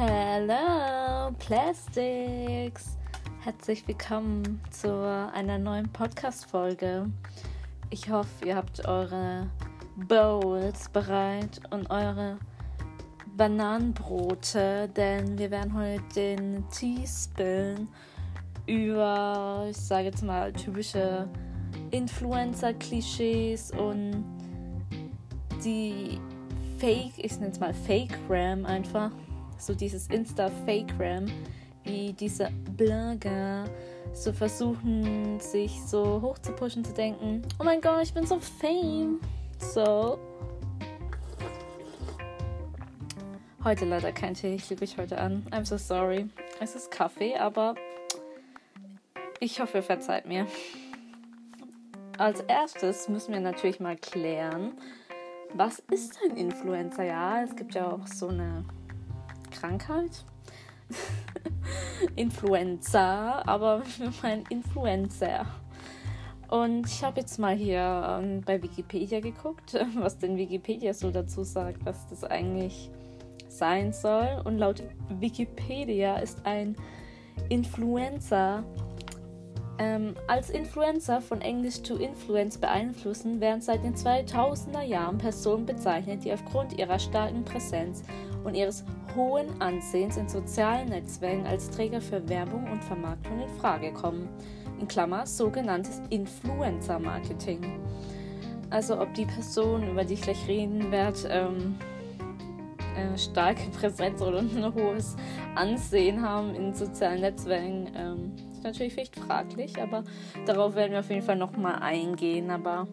Hello, Plastics! Herzlich willkommen zu einer neuen Podcast-Folge. Ich hoffe, ihr habt eure Bowls bereit und eure Bananenbrote, denn wir werden heute den Tee spillen über, ich sage jetzt mal, typische Influencer-Klischees und die Fake, ich nenne es mal Fake-Ram einfach, so dieses Insta-Fake-Ram, wie diese Blogger so versuchen, sich so hoch zu pushen, zu denken, oh mein Gott, ich bin so fame. So. Heute leider kein Tee, ich liebe mich heute an. I'm so sorry. Es ist Kaffee, aber ich hoffe, ihr verzeiht mir. Als erstes müssen wir natürlich mal klären, was ist ein Influencer? Ja, es gibt ja auch so eine Krankheit. Influencer, aber meinen Influencer. Und ich habe jetzt mal hier ähm, bei Wikipedia geguckt, was denn Wikipedia so dazu sagt, was das eigentlich sein soll. Und laut Wikipedia ist ein Influencer ähm, als Influencer von Englisch to Influence beeinflussen, werden seit den 2000er Jahren Personen bezeichnet, die aufgrund ihrer starken Präsenz und ihres hohen Ansehens in sozialen Netzwerken als Träger für Werbung und Vermarktung in Frage kommen. In Klammer sogenanntes Influencer-Marketing. Also ob die Person, über die ich gleich reden werde, ähm, äh, starke Präsenz oder ein hohes Ansehen haben in sozialen Netzwerken. Ähm, ist natürlich vielleicht fraglich, aber darauf werden wir auf jeden Fall nochmal eingehen. Aber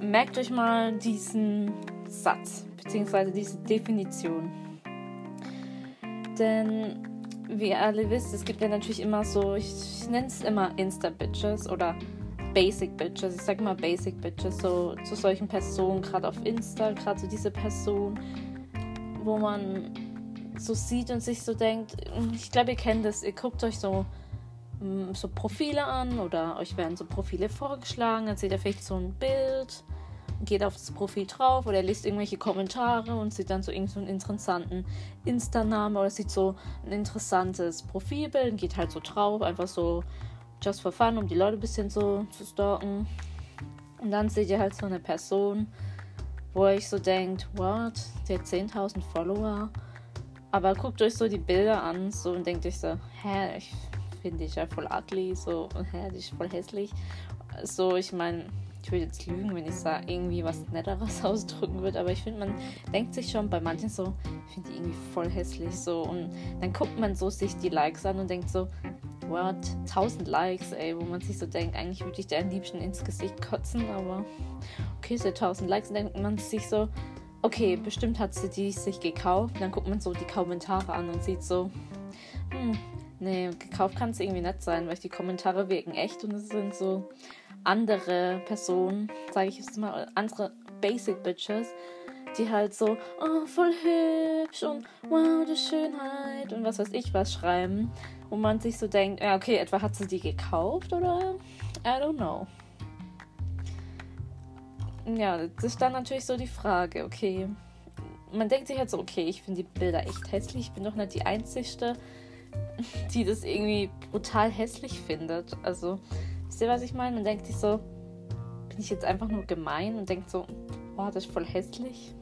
merkt euch mal diesen Satz, beziehungsweise diese Definition. Denn wie ihr alle wisst, es gibt ja natürlich immer so, ich, ich nenne es immer Insta-Bitches oder Basic Bitches. Ich sag mal Basic Bitches, so zu solchen Personen, gerade auf Insta, gerade so diese Person, wo man so sieht und sich so denkt, ich glaube, ihr kennt das, ihr guckt euch so Mm, so Profile an oder euch werden so Profile vorgeschlagen. Dann seht ihr vielleicht so ein Bild, geht auf das Profil drauf oder liest irgendwelche Kommentare und sieht dann so irgendeinen so interessanten Insta-Namen oder sieht so ein interessantes Profilbild und geht halt so drauf, einfach so just for fun, um die Leute ein bisschen so zu stalken. Und dann seht ihr halt so eine Person, wo ihr euch so denkt, what, der hat 10.000 Follower. Aber guckt euch so die Bilder an so und denkt euch so, hä, ich finde ich ja voll ugly, so, hä, ist voll hässlich. So, ich meine, ich würde jetzt lügen, wenn ich sage, irgendwie was Netteres ausdrücken würde, aber ich finde, man denkt sich schon bei manchen so, ich finde die irgendwie voll hässlich, so, und dann guckt man so sich die Likes an und denkt so, what, 1000 Likes, ey, wo man sich so denkt, eigentlich würde ich dir am liebsten ins Gesicht kotzen, aber okay, so 1000 Likes, und denkt man sich so, okay, bestimmt hat sie die sich gekauft, dann guckt man so die Kommentare an und sieht so, hm, Nee, gekauft kann es irgendwie nicht sein, weil die Kommentare wirken echt und es sind so andere Personen, sage ich jetzt mal, andere Basic Bitches, die halt so, oh, voll hübsch und wow, die Schönheit und was weiß ich was schreiben, wo man sich so denkt, ja, okay, etwa hat sie die gekauft oder I don't know. Ja, das ist dann natürlich so die Frage, okay. Man denkt sich halt so, okay, ich finde die Bilder echt hässlich, ich bin doch nicht die Einzige, die das irgendwie brutal hässlich findet. Also, wisst ihr, was ich meine? Man denkt sich so, bin ich jetzt einfach nur gemein und denkt so, oh, das ist voll hässlich.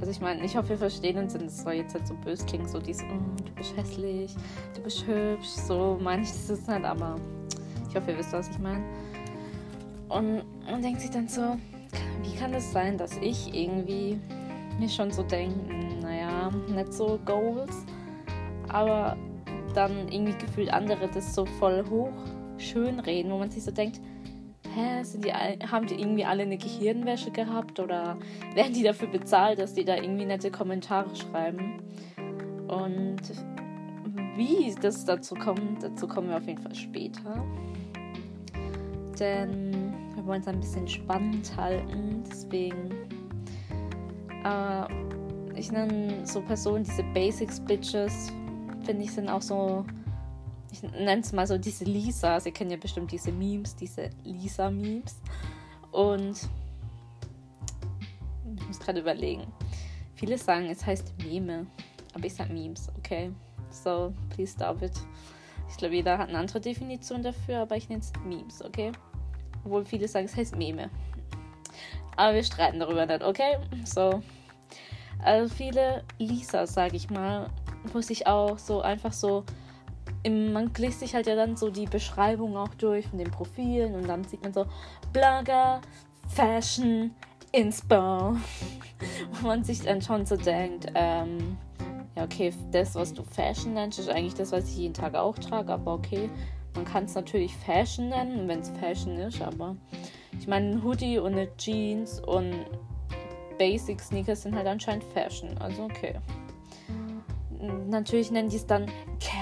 Also ich meine, ich hoffe, wir verstehen uns, und es soll jetzt halt so böse klingen, so dieses, mm, du bist hässlich, du bist hübsch, so meine ich das nicht, aber ich hoffe, ihr wisst, was ich meine. Und man denkt sich dann so, wie kann es das sein, dass ich irgendwie mir schon so denke, naja, nicht so Goals, aber dann irgendwie gefühlt andere das so voll hoch schön reden, wo man sich so denkt, hä, die, haben die irgendwie alle eine Gehirnwäsche gehabt oder werden die dafür bezahlt, dass die da irgendwie nette Kommentare schreiben? Und wie das dazu kommt, dazu kommen wir auf jeden Fall später. Denn wir wollen es ein bisschen spannend halten, deswegen. Äh, ich nenne so Personen, diese Basics Bitches, finde ich, sind auch so, ich nenne es mal so diese Lisa. Sie kennen ja bestimmt diese Memes, diese Lisa-Memes. Und ich muss gerade überlegen. Viele sagen, es heißt Meme. Aber ich sag Memes, okay? So, please stop it. Ich glaube, jeder hat eine andere Definition dafür, aber ich nenne es Memes, okay? Obwohl viele sagen, es heißt Meme. Aber wir streiten darüber nicht, okay? So. Also viele Lisa, sag ich mal, wo sich auch so einfach so. Im, man liest sich halt ja dann so die Beschreibung auch durch von den Profilen und dann sieht man so Blogger, Fashion, Inspo. Wo man sich dann schon so denkt, ähm, ja, okay, das, was du Fashion nennst, ist eigentlich das, was ich jeden Tag auch trage, aber okay. Man kann es natürlich Fashion nennen, wenn es Fashion ist, aber ich meine, ein Hoodie und eine Jeans und Basic Sneakers sind halt anscheinend Fashion, also okay. Natürlich nennen die es dann Casual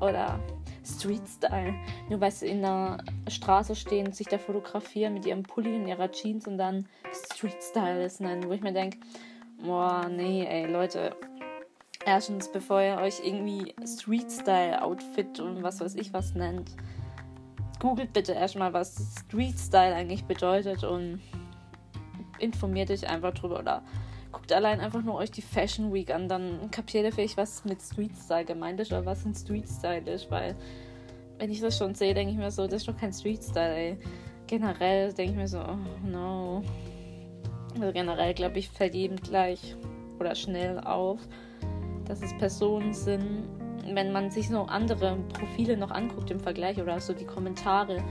oder Street Style. Nur weil sie in der Straße stehen und sich da fotografieren mit ihrem Pulli und ihrer Jeans und dann Street Style ist nennen, wo ich mir denke, boah, nee, ey, Leute. Erstens, bevor ihr euch irgendwie Street Style Outfit und was weiß ich was nennt, googelt bitte erstmal, was Street Style eigentlich bedeutet und informiert euch einfach drüber oder guckt allein einfach nur euch die Fashion Week an, dann kapiert ihr vielleicht, was mit Street Style gemeint ist oder was ein Street Style ist, weil wenn ich das schon sehe, denke ich mir so, das ist doch kein Street Style, ey. Generell denke ich mir so, oh no. Also generell, glaube ich, fällt jedem gleich oder schnell auf, dass es Personen sind, wenn man sich so andere Profile noch anguckt im Vergleich oder so die Kommentare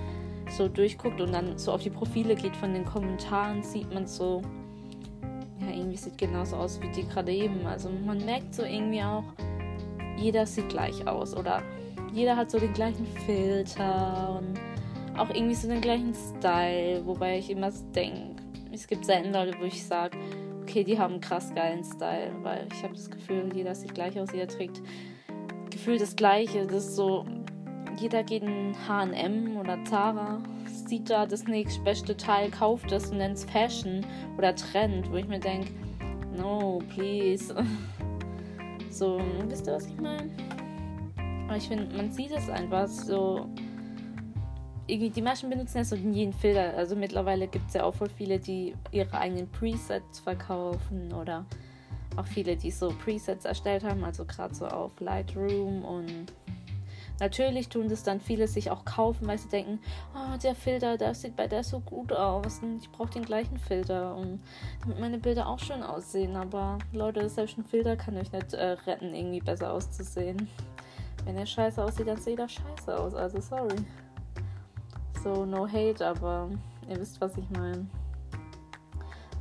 so durchguckt und dann so auf die Profile geht von den Kommentaren, sieht man so, ja, irgendwie sieht genauso aus wie die gerade eben. Also man merkt so irgendwie auch, jeder sieht gleich aus oder jeder hat so den gleichen Filter und auch irgendwie so den gleichen Style, wobei ich immer denke, es gibt selten Leute, wo ich sage, okay, die haben einen krass geilen Style, weil ich habe das Gefühl, jeder sieht gleich aus, jeder trägt gefühlt das Gleiche. Das ist so, jeder geht in H&M oder Zara, sieht da das nächstbeste Teil, kauft es und nennt es Fashion oder Trend, wo ich mir denke, no, please. So, wisst ihr, was ich meine? Aber ich finde, man sieht es einfach so. Irgendwie, die Menschen benutzen ja so jeden Filter. Also mittlerweile gibt es ja auch voll viele, die ihre eigenen Presets verkaufen oder auch viele, die so Presets erstellt haben, also gerade so auf Lightroom und Natürlich tun das dann viele sich auch kaufen, weil sie denken, oh, der Filter, der sieht bei der so gut aus und ich brauche den gleichen Filter und damit meine Bilder auch schön aussehen. Aber Leute, selbst ein Filter kann euch nicht äh, retten, irgendwie besser auszusehen. Wenn er scheiße aussieht, dann sieht er scheiße aus. Also sorry. So, no hate, aber ihr wisst, was ich meine.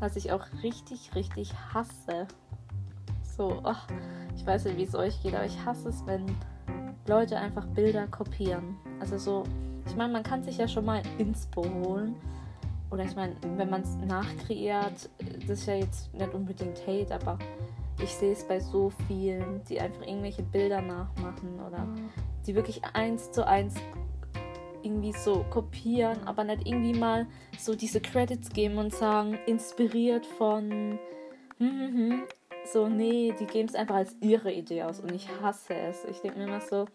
Was ich auch richtig, richtig hasse. So, oh, ich weiß nicht, wie es euch geht, aber ich hasse es, wenn Leute einfach Bilder kopieren. Also so, ich meine, man kann sich ja schon mal Inspo holen. Oder ich meine, wenn man es nachkreiert, das ist ja jetzt nicht unbedingt Hate, aber ich sehe es bei so vielen, die einfach irgendwelche Bilder nachmachen oder die wirklich eins zu eins irgendwie so kopieren, aber nicht irgendwie mal so diese Credits geben und sagen, inspiriert von hm, hm, hm, so, nee, die geben es einfach als ihre Idee aus und ich hasse es. Ich denke mir immer so,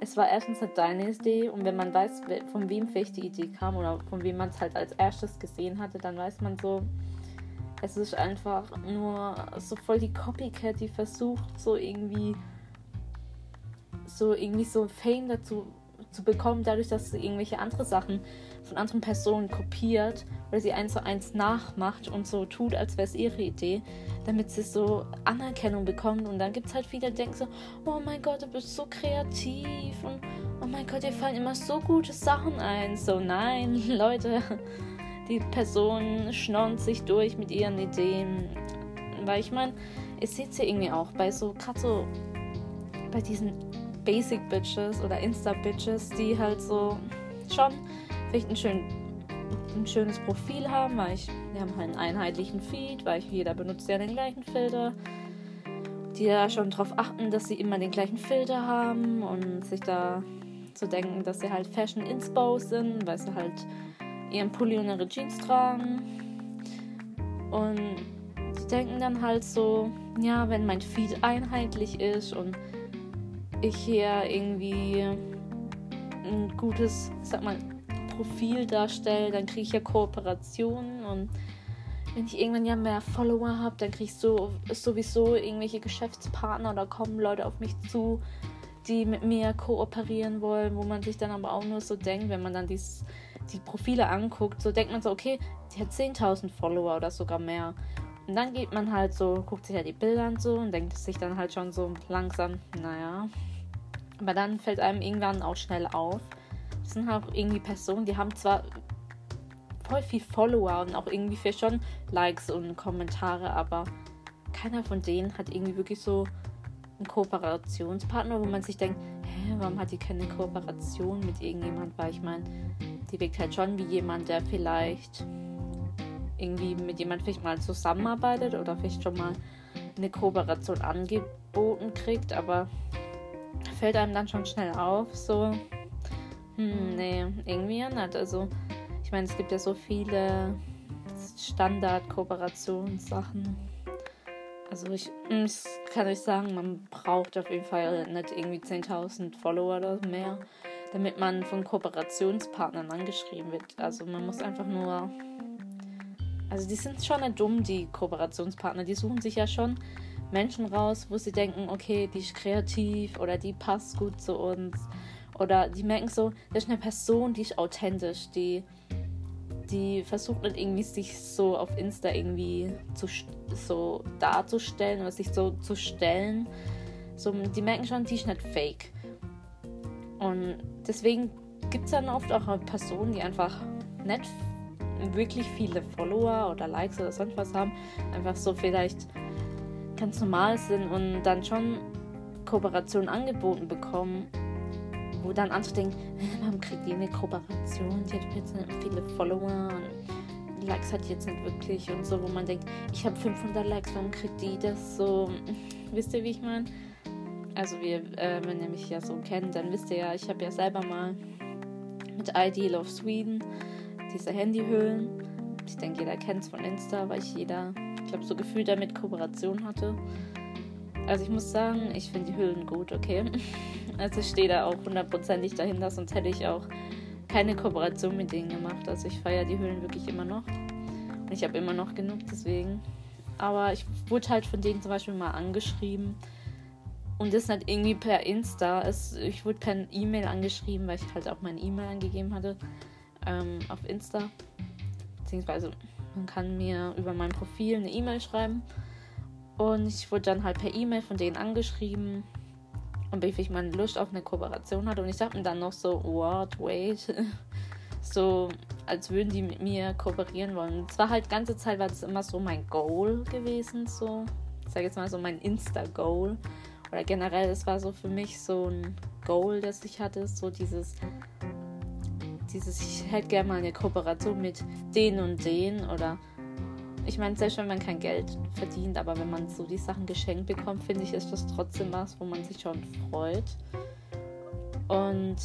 es war erstens halt deine Idee und wenn man weiß, von wem vielleicht die Idee kam oder von wem man es halt als erstes gesehen hatte, dann weiß man so, es ist einfach nur so voll die Copycat, die versucht so irgendwie so irgendwie so Fame dazu zu bekommen, dadurch, dass sie irgendwelche andere Sachen von anderen Personen kopiert oder sie eins zu eins nachmacht und so tut, als wäre es ihre Idee, damit sie so Anerkennung bekommt. Und dann gibt es halt viele, die denken so, oh mein Gott, du bist so kreativ und oh mein Gott, dir fallen immer so gute Sachen ein. So, nein, Leute, die Person schnornt sich durch mit ihren Ideen. Weil ich meine, ihr seht es ja irgendwie auch bei so, gerade so bei diesen Basic Bitches oder Insta Bitches, die halt so schon vielleicht ein, schön, ein schönes Profil haben, weil ich, wir haben halt einen einheitlichen Feed, weil ich, jeder benutzt ja den gleichen Filter. Die da schon darauf achten, dass sie immer den gleichen Filter haben und sich da zu denken, dass sie halt Fashion Inspo sind, weil sie halt ihren Pulli und ihre Jeans tragen. Und sie denken dann halt so, ja, wenn mein Feed einheitlich ist und ich hier irgendwie ein gutes, sag mal, Profil darstelle, dann kriege ich ja Kooperationen und wenn ich irgendwann ja mehr Follower habe, dann kriegst du sowieso irgendwelche Geschäftspartner oder kommen Leute auf mich zu, die mit mir kooperieren wollen, wo man sich dann aber auch nur so denkt, wenn man dann dies, die Profile anguckt, so denkt man so, okay, die hat 10.000 Follower oder sogar mehr. Und dann geht man halt so, guckt sich ja die Bilder an so und denkt sich dann halt schon so langsam, naja. Aber dann fällt einem irgendwann auch schnell auf. Das sind halt auch irgendwie Personen, die haben zwar voll viel Follower und auch irgendwie für schon Likes und Kommentare, aber keiner von denen hat irgendwie wirklich so einen Kooperationspartner, wo man sich denkt, hä, warum hat die keine Kooperation mit irgendjemand? Weil ich meine, die wirkt halt schon wie jemand, der vielleicht irgendwie mit jemand vielleicht mal zusammenarbeitet oder vielleicht schon mal eine Kooperation angeboten kriegt, aber fällt einem dann schon schnell auf, so, hm, nee, irgendwie nicht. Also, ich meine, es gibt ja so viele Standard-Kooperationssachen. Also ich, ich kann euch sagen, man braucht auf jeden Fall nicht irgendwie 10.000 Follower oder mehr, damit man von Kooperationspartnern angeschrieben wird. Also man muss einfach nur... Also die sind schon nicht dumm, die Kooperationspartner. Die suchen sich ja schon Menschen raus, wo sie denken, okay, die ist kreativ oder die passt gut zu uns. Oder die merken so, das ist eine Person, die ist authentisch, die die versucht nicht irgendwie sich so auf Insta irgendwie zu, so darzustellen oder sich so zu stellen. So, die merken schon, die ist nicht fake. Und deswegen gibt es dann oft auch Personen, die einfach nicht wirklich viele Follower oder Likes oder sonst was haben, einfach so vielleicht ganz normal sind und dann schon Kooperationen angeboten bekommen wo dann andere denken, warum kriegt die eine Kooperation? Die hat jetzt nicht viele Follower und Likes hat jetzt nicht wirklich und so, wo man denkt, ich habe 500 Likes, warum kriegt die das so? Wisst ihr, wie ich meine? Also, wir, äh, wenn ihr mich ja so kennt, dann wisst ihr ja, ich habe ja selber mal mit Ideal of Sweden diese Handyhüllen. Ich denke, jeder kennt es von Insta, weil ich jeder, ich glaube, so gefühlt damit Kooperation hatte. Also ich muss sagen, ich finde die Hüllen gut, okay. Also ich stehe da auch hundertprozentig dahinter, sonst hätte ich auch keine Kooperation mit denen gemacht. Also ich feiere die Hüllen wirklich immer noch. Und ich habe immer noch genug, deswegen. Aber ich wurde halt von denen zum Beispiel mal angeschrieben. Und das nicht irgendwie per Insta. Es, ich wurde per E-Mail angeschrieben, weil ich halt auch meine E-Mail angegeben hatte. Ähm, auf Insta. Beziehungsweise man kann mir über mein Profil eine E-Mail schreiben. Und ich wurde dann halt per E-Mail von denen angeschrieben und wie ich meine Lust auf eine Kooperation hatte. Und ich dachte mir dann noch so, what, wait. so, als würden die mit mir kooperieren wollen. Es war halt ganze Zeit war das immer so mein Goal gewesen, so. Ich sage jetzt mal so mein Insta-Goal. Oder generell, es war so für mich so ein Goal, das ich hatte, so dieses dieses, ich hätte gerne mal eine Kooperation mit den und den oder ich meine, selbst wenn man kein Geld verdient, aber wenn man so die Sachen geschenkt bekommt, finde ich, ist das trotzdem was, wo man sich schon freut. Und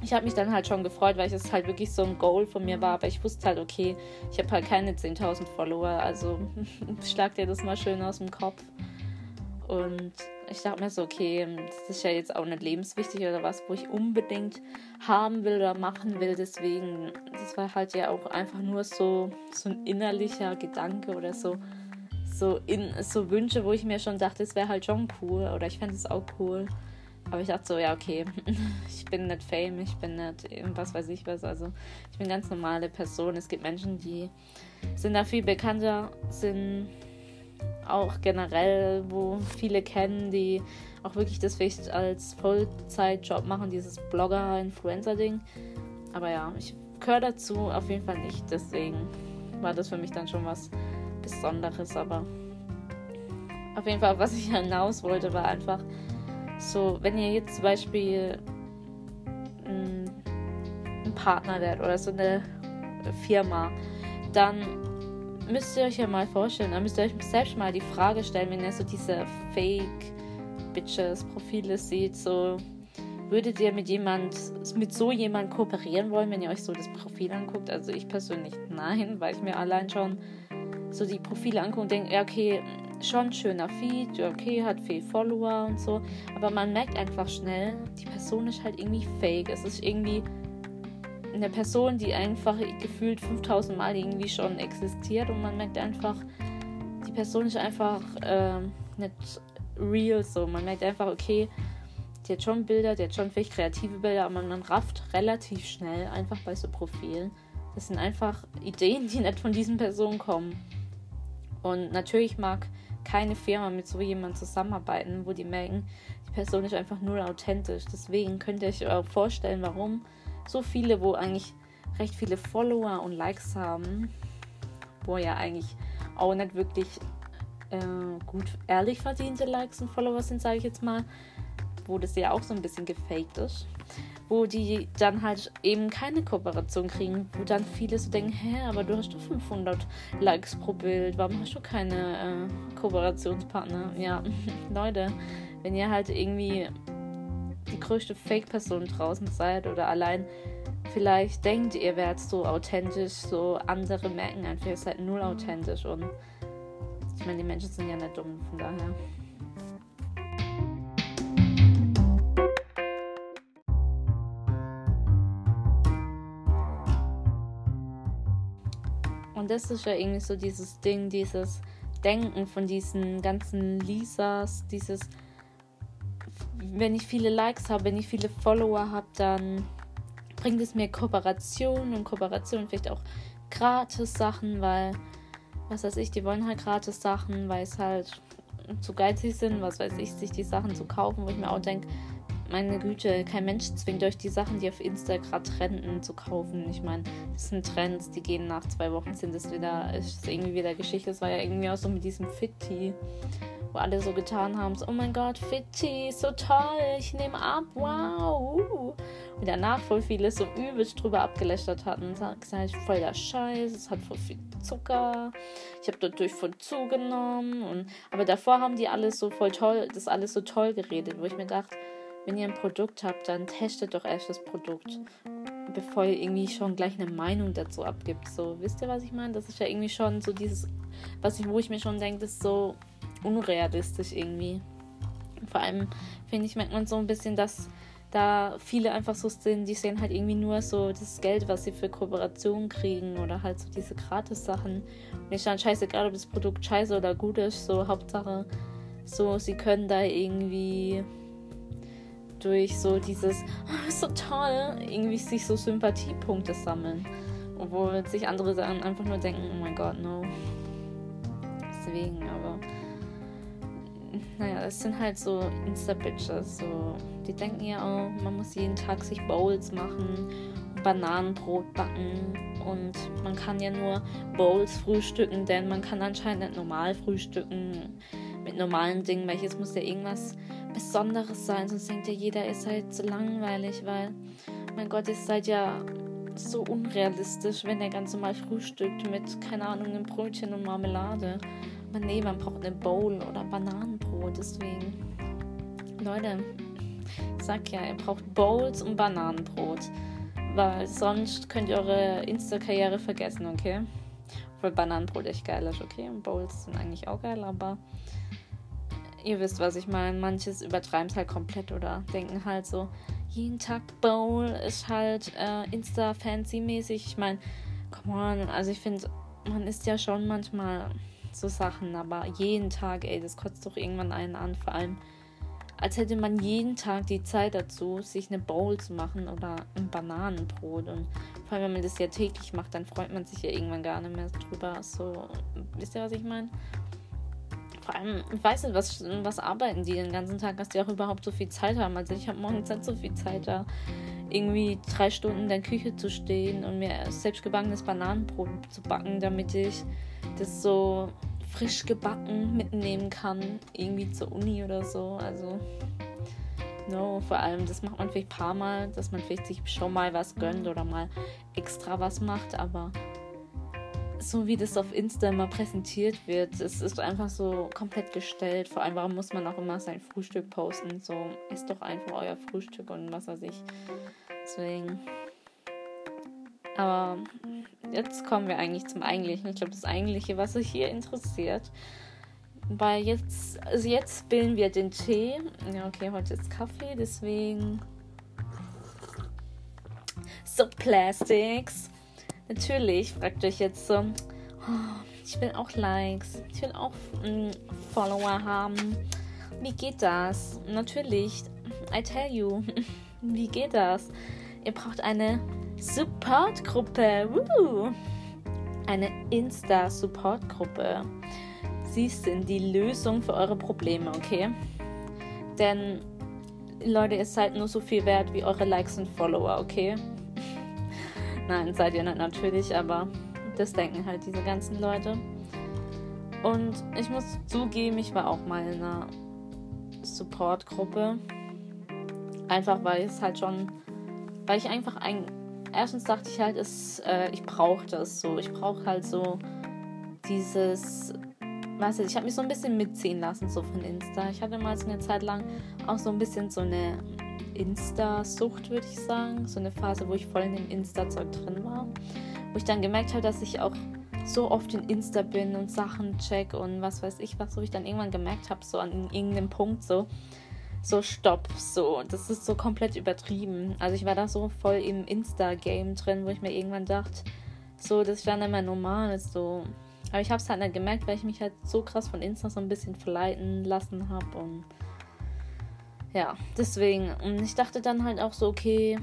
ich habe mich dann halt schon gefreut, weil es halt wirklich so ein Goal von mir war. Aber ich wusste halt, okay, ich habe halt keine 10.000 Follower. Also schlag dir das mal schön aus dem Kopf. Und ich dachte mir so, okay, das ist ja jetzt auch nicht lebenswichtig oder was, wo ich unbedingt haben will oder machen will. Deswegen, das war halt ja auch einfach nur so, so ein innerlicher Gedanke oder so, so, in, so Wünsche, wo ich mir schon dachte, es wäre halt schon cool oder ich fände es auch cool. Aber ich dachte so, ja, okay, ich bin nicht Fame, ich bin nicht irgendwas weiß ich was. Also ich bin ganz normale Person. Es gibt Menschen, die sind da viel bekannter, sind auch generell, wo viele kennen, die auch wirklich das vielleicht als Vollzeitjob machen, dieses Blogger-Influencer-Ding. Aber ja, ich gehöre dazu auf jeden Fall nicht. Deswegen war das für mich dann schon was Besonderes. Aber auf jeden Fall, was ich hinaus wollte, war einfach so, wenn ihr jetzt zum Beispiel ein Partner werdet oder so eine Firma, dann müsst ihr euch ja mal vorstellen, da müsst ihr euch selbst mal die Frage stellen, wenn ihr so diese Fake-Bitches-Profile seht, so würdet ihr mit jemand, mit so jemand kooperieren wollen, wenn ihr euch so das Profil anguckt? Also ich persönlich nein, weil ich mir allein schon so die Profile angucke und denke, ja, okay, schon schöner Feed, okay, hat viel Follower und so, aber man merkt einfach schnell, die Person ist halt irgendwie fake. Es ist irgendwie eine Person, die einfach gefühlt 5000 Mal irgendwie schon existiert und man merkt einfach, die Person ist einfach äh, nicht real so. Man merkt einfach, okay, die hat schon Bilder, die hat schon vielleicht kreative Bilder, aber man rafft relativ schnell einfach bei so Profilen. Das sind einfach Ideen, die nicht von diesen Personen kommen. Und natürlich mag keine Firma mit so jemandem zusammenarbeiten, wo die merken, die Person ist einfach nur authentisch. Deswegen könnt ihr euch vorstellen, warum so viele, wo eigentlich recht viele Follower und Likes haben, wo ja eigentlich auch nicht wirklich äh, gut ehrlich verdiente Likes und Follower sind, sage ich jetzt mal, wo das ja auch so ein bisschen gefaked ist, wo die dann halt eben keine Kooperation kriegen, wo dann viele so denken, hä, aber du hast doch 500 Likes pro Bild, warum hast du keine äh, Kooperationspartner? Ja, Leute, wenn ihr halt irgendwie die größte Fake-Person draußen seid oder allein vielleicht denkt, ihr werdet so authentisch, so andere merken einfach, ihr seid null authentisch und ich meine, die Menschen sind ja nicht dumm, von daher. Und das ist ja irgendwie so dieses Ding, dieses Denken von diesen ganzen Lisas, dieses, wenn ich viele Likes habe, wenn ich viele Follower habe, dann bringt es mir Kooperation und Kooperation vielleicht auch gratis Sachen, weil, was weiß ich, die wollen halt gratis Sachen, weil es halt zu geizig sind, was weiß ich, sich die Sachen zu kaufen, wo ich mir auch denke, meine Güte, kein Mensch zwingt euch die Sachen, die auf Insta gerade trenden, zu kaufen. Ich meine, das sind Trends, die gehen nach zwei Wochen, sind es wieder, ist irgendwie wieder Geschichte. Das war ja irgendwie auch so mit diesem Fit-Tee, wo alle so getan haben, so, oh mein Gott, Fit-Tee, so toll, ich nehme ab, wow. Und danach voll viele so übelst drüber abgelästert hatten gesagt, voll der Scheiß, es hat voll viel Zucker, ich habe dadurch voll zugenommen. Und, aber davor haben die alles so voll toll, das alles so toll geredet, wo ich mir dachte, wenn ihr ein Produkt habt, dann testet doch erst das Produkt, bevor ihr irgendwie schon gleich eine Meinung dazu abgibt. So, wisst ihr, was ich meine? Das ist ja irgendwie schon so dieses, was ich, wo ich mir schon denke, das ist so unrealistisch irgendwie. Vor allem, finde ich, merkt man so ein bisschen, dass da viele einfach so sind, die sehen halt irgendwie nur so das Geld, was sie für Kooperationen kriegen oder halt so diese Gratis-Sachen. Und ich dann scheißegal, ob das Produkt scheiße oder gut ist, so Hauptsache, so sie können da irgendwie durch so dieses, oh, ist so toll, irgendwie sich so Sympathiepunkte sammeln. Obwohl sich andere dann einfach nur denken, oh mein Gott, no. Deswegen, aber naja, das sind halt so Insta-Bitches. So, die denken ja auch, man muss jeden Tag sich Bowls machen, Bananenbrot backen und man kann ja nur Bowls frühstücken, denn man kann anscheinend nicht normal frühstücken mit normalen Dingen, jetzt muss ja irgendwas Besonderes sein, sonst denkt ja jeder, ihr seid so langweilig, weil, mein Gott, ihr seid ja so unrealistisch, wenn der ganz normal frühstückt mit, keine Ahnung, einem Brötchen und Marmelade. Aber nee, man braucht eine Bowl oder Bananenbrot, deswegen. Leute, ich sag ja, ihr braucht Bowls und Bananenbrot. Weil sonst könnt ihr eure Insta-Karriere vergessen, okay? Weil Bananenbrot echt geil ist, okay? Und Bowls sind eigentlich auch geil, aber ihr wisst, was ich meine. Manches übertreiben es halt komplett oder denken halt so, jeden Tag Bowl ist halt äh, Insta-Fancy-mäßig. Ich meine, come on, also ich finde, man isst ja schon manchmal so Sachen, aber jeden Tag, ey, das kotzt doch irgendwann einen an. Vor allem, als hätte man jeden Tag die Zeit dazu, sich eine Bowl zu machen oder ein Bananenbrot. Und vor allem, wenn man das ja täglich macht, dann freut man sich ja irgendwann gar nicht mehr drüber. So, wisst ihr, was ich meine? Vor allem, ich weiß nicht, was, was arbeiten die den ganzen Tag, dass die auch überhaupt so viel Zeit haben. Also ich habe morgens nicht so viel Zeit da, irgendwie drei Stunden in der Küche zu stehen und mir selbstgebackenes Bananenbrot zu backen, damit ich das so frisch gebacken mitnehmen kann, irgendwie zur Uni oder so. Also, no, vor allem, das macht man vielleicht ein paar Mal, dass man vielleicht sich schon mal was gönnt oder mal extra was macht, aber so wie das auf Insta immer präsentiert wird, es ist einfach so komplett gestellt. Vor allem, warum muss man auch immer sein Frühstück posten? So, ist doch einfach euer Frühstück und was weiß ich. Deswegen. Aber jetzt kommen wir eigentlich zum Eigentlichen. Ich glaube, das Eigentliche, was euch hier interessiert. Weil jetzt, also jetzt bilden wir den Tee. Ja, okay, heute ist Kaffee, deswegen so Plastics. Natürlich fragt euch jetzt so, oh, ich will auch Likes, ich will auch mm, Follower haben. Wie geht das? Natürlich, I tell you, wie geht das? Ihr braucht eine Supportgruppe. Eine Insta-Supportgruppe. Sie sind die Lösung für eure Probleme, okay? Denn Leute, ihr seid nur so viel wert wie eure Likes und Follower, okay? Nein, seid ihr nicht natürlich, aber das denken halt diese ganzen Leute. Und ich muss zugeben, ich war auch mal in einer Support-Gruppe. Einfach weil es halt schon, weil ich einfach ein, erstens dachte ich halt, es, äh, ich brauche das so. Ich brauche halt so dieses, weißt du, ich habe mich so ein bisschen mitziehen lassen so von Insta. Ich hatte mal so eine Zeit lang auch so ein bisschen so eine Insta-Sucht, würde ich sagen. So eine Phase, wo ich voll in dem Insta-Zeug drin war. Wo ich dann gemerkt habe, dass ich auch so oft in Insta bin und Sachen check und was weiß ich was, wo ich dann irgendwann gemerkt habe, so an irgendeinem Punkt so, so stopp, so, das ist so komplett übertrieben. Also ich war da so voll im Insta-Game drin, wo ich mir irgendwann dachte, so, das wäre nicht mehr normal, so. Aber ich habe es halt nicht gemerkt, weil ich mich halt so krass von Insta so ein bisschen verleiten lassen habe und ja, deswegen. Und ich dachte dann halt auch so, okay,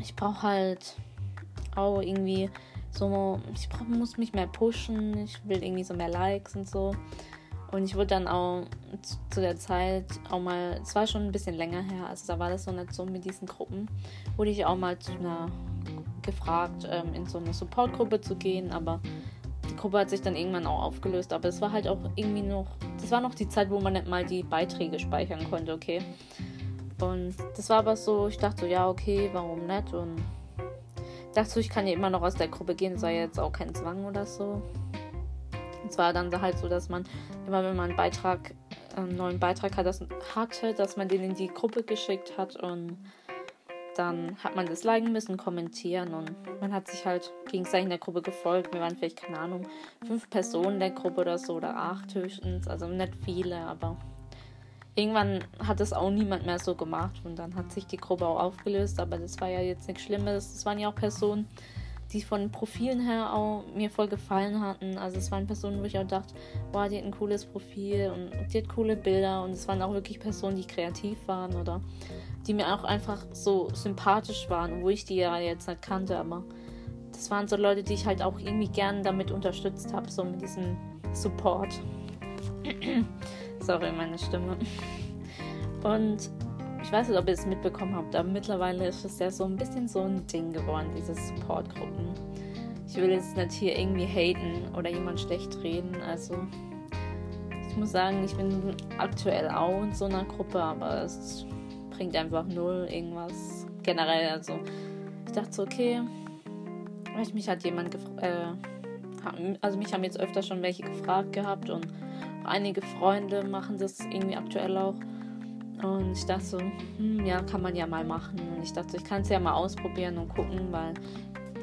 ich brauche halt auch irgendwie so, ich brauch, muss mich mehr pushen, ich will irgendwie so mehr Likes und so. Und ich wurde dann auch zu der Zeit auch mal, es war schon ein bisschen länger her, also da war das so nicht so mit diesen Gruppen, wurde ich auch mal zu einer gefragt, ähm, in so eine Supportgruppe zu gehen, aber Gruppe hat sich dann irgendwann auch aufgelöst, aber es war halt auch irgendwie noch, das war noch die Zeit, wo man nicht mal die Beiträge speichern konnte, okay. Und das war aber so, ich dachte so, ja, okay, warum nicht? Und dachte so, ich kann ja immer noch aus der Gruppe gehen, sei jetzt auch kein Zwang oder so. Und zwar dann halt so, dass man immer, wenn man einen Beitrag, einen neuen Beitrag hatte, dass man den in die Gruppe geschickt hat und dann hat man das liken müssen, kommentieren und man hat sich halt gegenseitig in der Gruppe gefolgt. Wir waren vielleicht, keine Ahnung, fünf Personen in der Gruppe oder so oder acht höchstens, also nicht viele, aber irgendwann hat es auch niemand mehr so gemacht und dann hat sich die Gruppe auch aufgelöst, aber das war ja jetzt nichts Schlimmes. Es waren ja auch Personen, die von Profilen her auch mir voll gefallen hatten. Also es waren Personen, wo ich auch dachte, boah, die hat ein cooles Profil und die hat coole Bilder und es waren auch wirklich Personen, die kreativ waren oder die mir auch einfach so sympathisch waren, wo ich die ja jetzt nicht kannte, aber das waren so Leute, die ich halt auch irgendwie gern damit unterstützt habe, so mit diesem Support. Sorry, meine Stimme. Und ich weiß nicht, ob ihr es mitbekommen habt, aber mittlerweile ist es ja so ein bisschen so ein Ding geworden, diese Supportgruppen. Ich will jetzt nicht hier irgendwie haten oder jemand schlecht reden. Also, ich muss sagen, ich bin aktuell auch in so einer Gruppe, aber es bringt einfach null irgendwas. Generell, also, ich dachte so, okay, mich hat jemand äh, also mich haben jetzt öfter schon welche gefragt gehabt und einige Freunde machen das irgendwie aktuell auch. Und ich dachte so, hm, ja, kann man ja mal machen. Und ich dachte, ich kann es ja mal ausprobieren und gucken, weil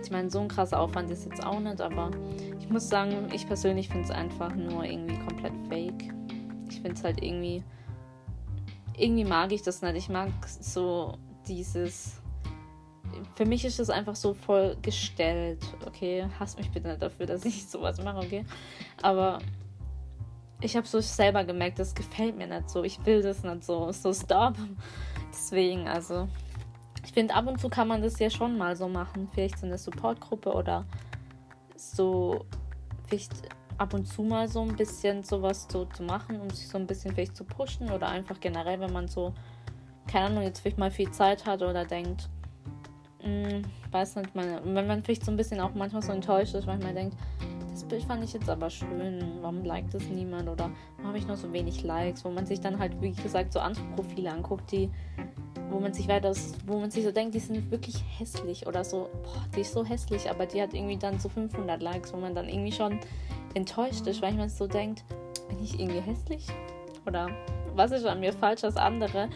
ich meine, so ein krasser Aufwand ist jetzt auch nicht, aber ich muss sagen, ich persönlich finde es einfach nur irgendwie komplett fake. Ich finde es halt irgendwie, irgendwie mag ich das nicht. Ich mag so dieses, für mich ist das einfach so voll gestellt, okay? Hass mich bitte nicht dafür, dass ich sowas mache, okay? Aber ich habe so selber gemerkt, das gefällt mir nicht so. Ich will das nicht so. So stop. Deswegen, also. Ich finde, ab und zu kann man das ja schon mal so machen. Vielleicht so eine Supportgruppe oder so. Vielleicht ab und zu mal so ein bisschen sowas so zu machen, um sich so ein bisschen vielleicht zu pushen. Oder einfach generell, wenn man so, keine Ahnung, jetzt vielleicht mal viel Zeit hat oder denkt, mh, hm, weiß nicht, meine, wenn man vielleicht so ein bisschen auch manchmal so enttäuscht ist, weil man denkt, das Bild fand ich jetzt aber schön, warum liked es niemand oder warum habe ich noch so wenig Likes, wo man sich dann halt, wie gesagt, so andere Profile anguckt, die, wo man sich weiter, wo man sich so denkt, die sind wirklich hässlich oder so, boah, die ist so hässlich, aber die hat irgendwie dann so 500 Likes, wo man dann irgendwie schon enttäuscht ist, weil man so denkt, bin ich irgendwie hässlich? Oder was ist an mir falsch, dass andere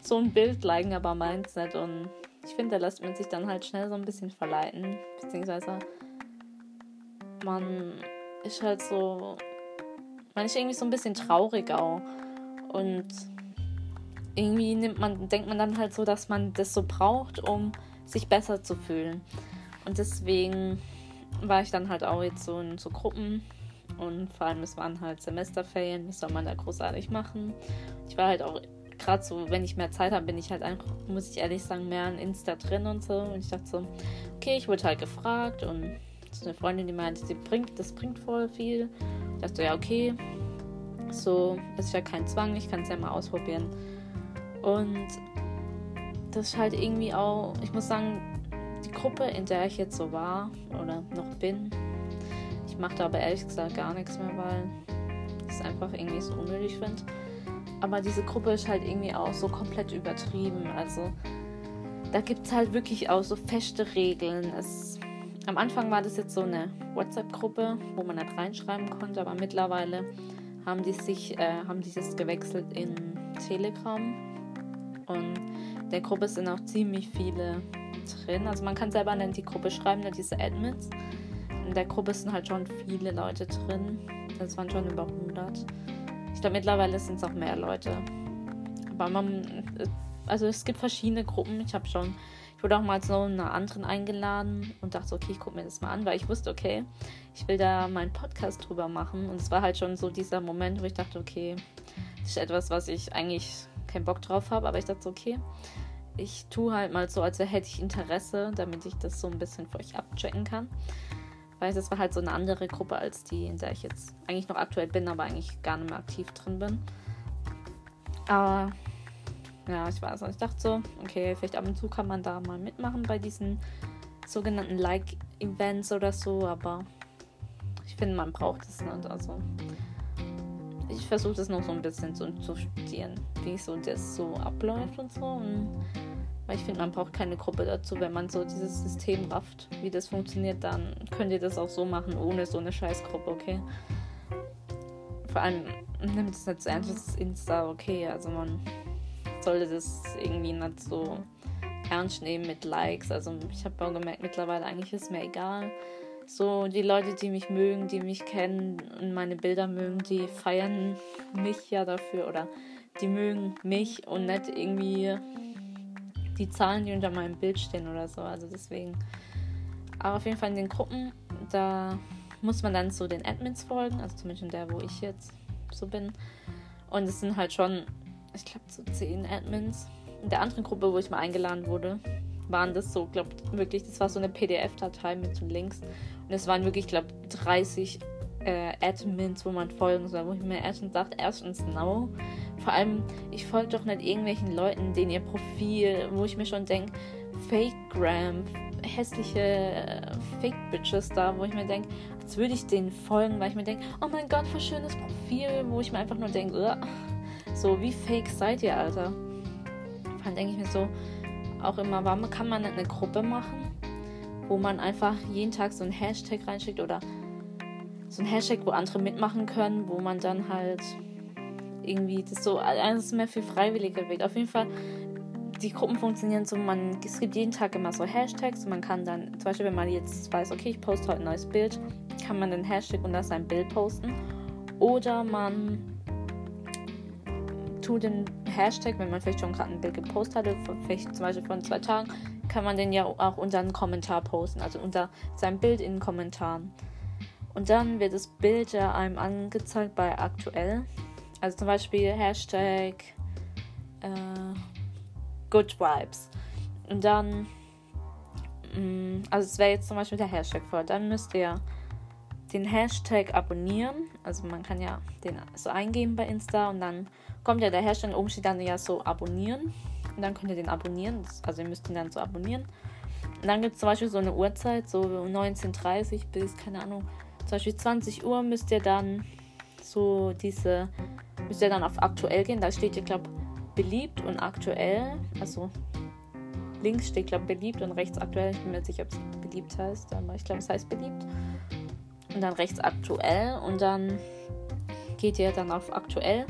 so ein Bild liken, aber meins nicht und ich finde, da lässt man sich dann halt schnell so ein bisschen verleiten, beziehungsweise man ist halt so. Man ist irgendwie so ein bisschen traurig auch. Und irgendwie nimmt man, denkt man dann halt so, dass man das so braucht, um sich besser zu fühlen. Und deswegen war ich dann halt auch jetzt so in so Gruppen und vor allem es waren halt Semesterferien, was soll man da großartig machen. Ich war halt auch gerade so, wenn ich mehr Zeit habe, bin ich halt einfach, muss ich ehrlich sagen, mehr in Insta drin und so. Und ich dachte so, okay, ich wurde halt gefragt und so eine Freundin, die meinte, sie bringt, das bringt voll viel. Ich dachte ja, okay, so ist ja kein Zwang, ich kann es ja mal ausprobieren. Und das ist halt irgendwie auch, ich muss sagen, die Gruppe, in der ich jetzt so war oder noch bin, ich mache da aber ehrlich gesagt gar nichts mehr, weil ich es einfach irgendwie so unnötig finde. Aber diese Gruppe ist halt irgendwie auch so komplett übertrieben. Also da gibt es halt wirklich auch so feste Regeln. Es, am Anfang war das jetzt so eine WhatsApp-Gruppe, wo man nicht reinschreiben konnte, aber mittlerweile haben die sich, äh, haben die das gewechselt in Telegram. Und der Gruppe sind auch ziemlich viele drin. Also man kann selber nicht die Gruppe schreiben, diese Admins. In der Gruppe sind halt schon viele Leute drin. Das waren schon über 100. Ich glaube, mittlerweile sind es auch mehr Leute. Aber man, also es gibt verschiedene Gruppen. Ich habe schon, ich wurde auch mal zu einer anderen eingeladen und dachte, okay, ich gucke mir das mal an, weil ich wusste, okay, ich will da meinen Podcast drüber machen. Und es war halt schon so dieser Moment, wo ich dachte, okay, das ist etwas, was ich eigentlich keinen Bock drauf habe, aber ich dachte, okay, ich tue halt mal so, als hätte ich Interesse, damit ich das so ein bisschen für euch abchecken kann. Weil das war halt so eine andere Gruppe als die, in der ich jetzt eigentlich noch aktuell bin, aber eigentlich gar nicht mehr aktiv drin bin. Aber ja, ich weiß nicht. Ich dachte so, okay, vielleicht ab und zu kann man da mal mitmachen bei diesen sogenannten Like-Events oder so, aber ich finde, man braucht es nicht. Also ich versuche das noch so ein bisschen zu, zu studieren, wie so das so abläuft und so. Und weil ich finde, man braucht keine Gruppe dazu. Wenn man so dieses System rafft, wie das funktioniert, dann könnt ihr das auch so machen, ohne so eine Scheißgruppe, okay? Vor allem nimmt es nicht so ernst, das ist Insta, okay? Also man sollte das irgendwie nicht so ernst nehmen mit Likes. Also ich habe auch gemerkt, mittlerweile eigentlich ist mir egal. So, die Leute, die mich mögen, die mich kennen und meine Bilder mögen, die feiern mich ja dafür oder die mögen mich und nicht irgendwie die Zahlen, die unter meinem Bild stehen oder so. Also deswegen. Aber auf jeden Fall in den Gruppen, da muss man dann so den Admins folgen, also zumindest in der, wo ich jetzt so bin. Und es sind halt schon, ich glaube, so zehn Admins. In der anderen Gruppe, wo ich mal eingeladen wurde, waren das so, glaube wirklich, das war so eine PDF-Datei mit so Links. Und es waren wirklich, glaube 30 äh, Admins, wo man folgen soll, wo ich mir erstens dachte, erstens no. Vor allem, ich folge doch nicht irgendwelchen Leuten, denen ihr Profil, wo ich mir schon denke, Fake-Gram, hässliche äh, Fake-Bitches da, wo ich mir denke, als würde ich denen folgen, weil ich mir denke, oh mein Gott, was schönes Profil, wo ich mir einfach nur denke, so, wie fake seid ihr, Alter? Dann denke ich mir so, auch immer, warum kann man nicht eine Gruppe machen, wo man einfach jeden Tag so ein Hashtag reinschickt oder so ein Hashtag, wo andere mitmachen können, wo man dann halt irgendwie das so, alles mehr für Freiwillige Weg. Auf jeden Fall, die Gruppen funktionieren so, man, es gibt jeden Tag immer so Hashtags und man kann dann, zum Beispiel, wenn man jetzt weiß, okay, ich poste heute ein neues Bild, kann man den Hashtag unter sein Bild posten. Oder man tut den Hashtag, wenn man vielleicht schon gerade ein Bild gepostet hatte, vielleicht zum Beispiel von zwei Tagen, kann man den ja auch unter einen Kommentar posten, also unter sein Bild in den Kommentaren. Und dann wird das Bild ja einem angezeigt bei aktuell. Also zum Beispiel Hashtag äh, Good Vibes. Und dann, mh, mm, also es wäre jetzt zum Beispiel der Hashtag vor. Dann müsst ihr den Hashtag abonnieren. Also man kann ja den so eingeben bei Insta und dann kommt ja der Hashtag oben steht dann ja so abonnieren. Und dann könnt ihr den abonnieren. Also ihr müsst ihn dann so abonnieren. Und dann gibt es zum Beispiel so eine Uhrzeit, so 19.30 bis, keine Ahnung, zum Beispiel 20 Uhr müsst ihr dann so diese, müsst ihr dann auf aktuell gehen. Da steht ihr, glaube beliebt und aktuell. Also links steht, glaube beliebt und rechts aktuell. Ich bin mir nicht sicher, ob es beliebt heißt, aber ich glaube, es heißt beliebt. Und dann rechts aktuell und dann geht ihr dann auf aktuell.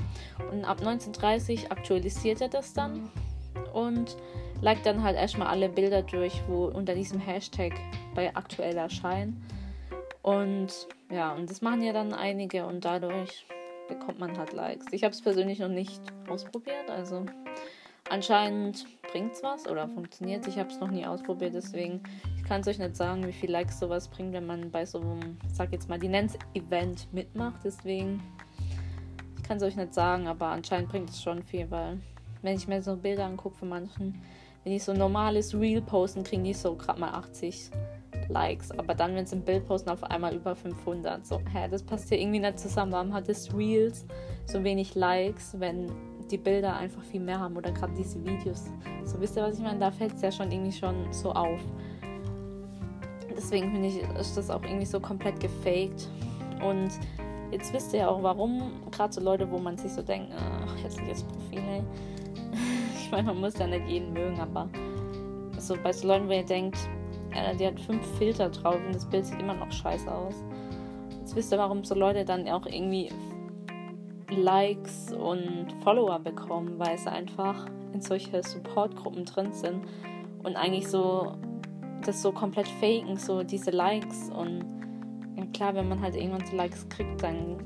Und ab 1930 aktualisiert er das dann und liked dann halt erstmal alle Bilder durch, wo unter diesem Hashtag bei aktuell erscheinen. Und ja, und das machen ja dann einige und dadurch bekommt man halt Likes. Ich habe es persönlich noch nicht ausprobiert, also anscheinend bringt's was oder funktioniert. Ich habe es noch nie ausprobiert, deswegen ich kann es euch nicht sagen, wie viel Likes sowas bringt, wenn man bei so einem, sag jetzt mal, die nennt Event mitmacht. Deswegen ich kann es euch nicht sagen, aber anscheinend bringt es schon viel, weil wenn ich mir so Bilder angucke von manchen, wenn ich so normales Reel posten, kriegen die so gerade mal 80 Likes. Aber dann, wenn sie ein Bild posten, auf einmal über 500. So, hä, das passt hier irgendwie nicht zusammen. Warum hat das Reels so wenig Likes, wenn die Bilder einfach viel mehr haben oder gerade diese Videos? So, wisst ihr, was ich meine? Da fällt es ja schon irgendwie schon so auf. Deswegen finde ich, ist das auch irgendwie so komplett gefaked. Und jetzt wisst ihr ja auch, warum gerade so Leute, wo man sich so denkt, ach, hässliches Profil, ey. Ich meine, man muss ja nicht jeden mögen, aber so bei so Leuten, wo ihr denkt, äh, die hat fünf Filter drauf und das Bild sieht immer noch scheiße aus. Jetzt wisst ihr, warum so Leute dann auch irgendwie Likes und Follower bekommen, weil sie einfach in solche Supportgruppen drin sind und eigentlich so das so komplett faken, so diese Likes und ja klar, wenn man halt irgendwann so Likes kriegt, dann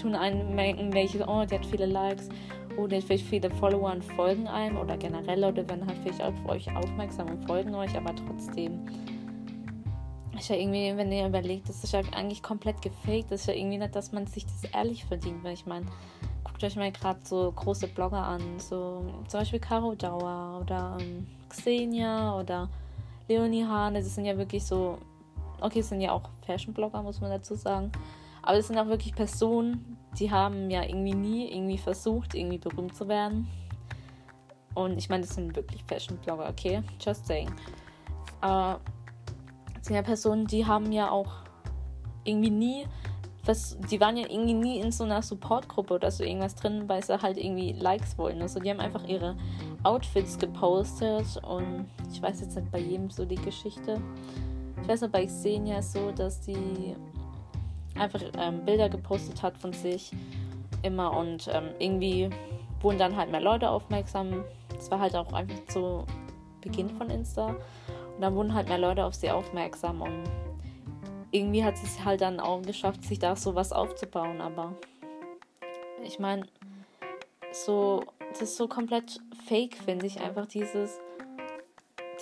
tun einen welche, oh, die hat viele Likes oder vielleicht viele Follower und folgen einem oder generell Leute werden halt vielleicht auf euch aufmerksam und folgen euch, aber trotzdem ist ja irgendwie, wenn ihr überlegt, das ist ja eigentlich komplett gefaked, das ist ja irgendwie nicht, dass man sich das ehrlich verdient, weil ich meine, guckt euch mal gerade so große Blogger an, so zum Beispiel Caro Dauer oder ähm, Xenia oder Leonie Hane, das sind ja wirklich so, okay, das sind ja auch Fashion-Blogger, muss man dazu sagen, aber das sind auch wirklich Personen, die haben ja irgendwie nie irgendwie versucht, irgendwie berühmt zu werden. Und ich meine, das sind wirklich Fashion-Blogger, okay? Just saying. Aber äh, das sind ja Personen, die haben ja auch irgendwie nie, die waren ja irgendwie nie in so einer Support-Gruppe oder so irgendwas drin, weil sie halt irgendwie Likes wollen. Also die haben einfach ihre Outfits gepostet und ich weiß jetzt nicht bei jedem so die Geschichte. Ich weiß noch bei Xenia so, dass die einfach ähm, Bilder gepostet hat von sich immer und ähm, irgendwie wurden dann halt mehr Leute aufmerksam. Das war halt auch einfach zu Beginn von Insta. Und dann wurden halt mehr Leute auf sie aufmerksam und irgendwie hat sie es halt dann auch geschafft, sich da so was aufzubauen. Aber ich meine, so, das ist so komplett fake, finde ich. Einfach dieses,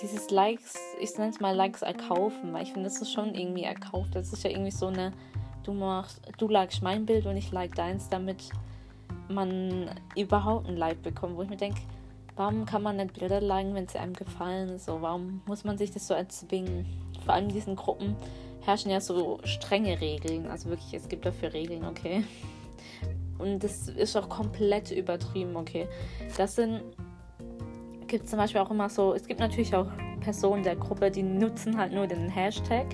dieses Likes, ich nenne es mal Likes erkaufen, weil ich finde, das ist schon irgendwie erkauft. Das ist ja irgendwie so eine du machst, du likest mein Bild und ich like deins, damit man überhaupt ein Like bekommt, wo ich mir denke, warum kann man nicht Bilder liken, wenn sie einem gefallen? So, warum muss man sich das so erzwingen? Vor allem in diesen Gruppen herrschen ja so strenge Regeln. Also wirklich, es gibt dafür Regeln, okay. Und das ist auch komplett übertrieben, okay. Das sind, gibt zum Beispiel auch immer so, es gibt natürlich auch Personen der Gruppe, die nutzen halt nur den Hashtag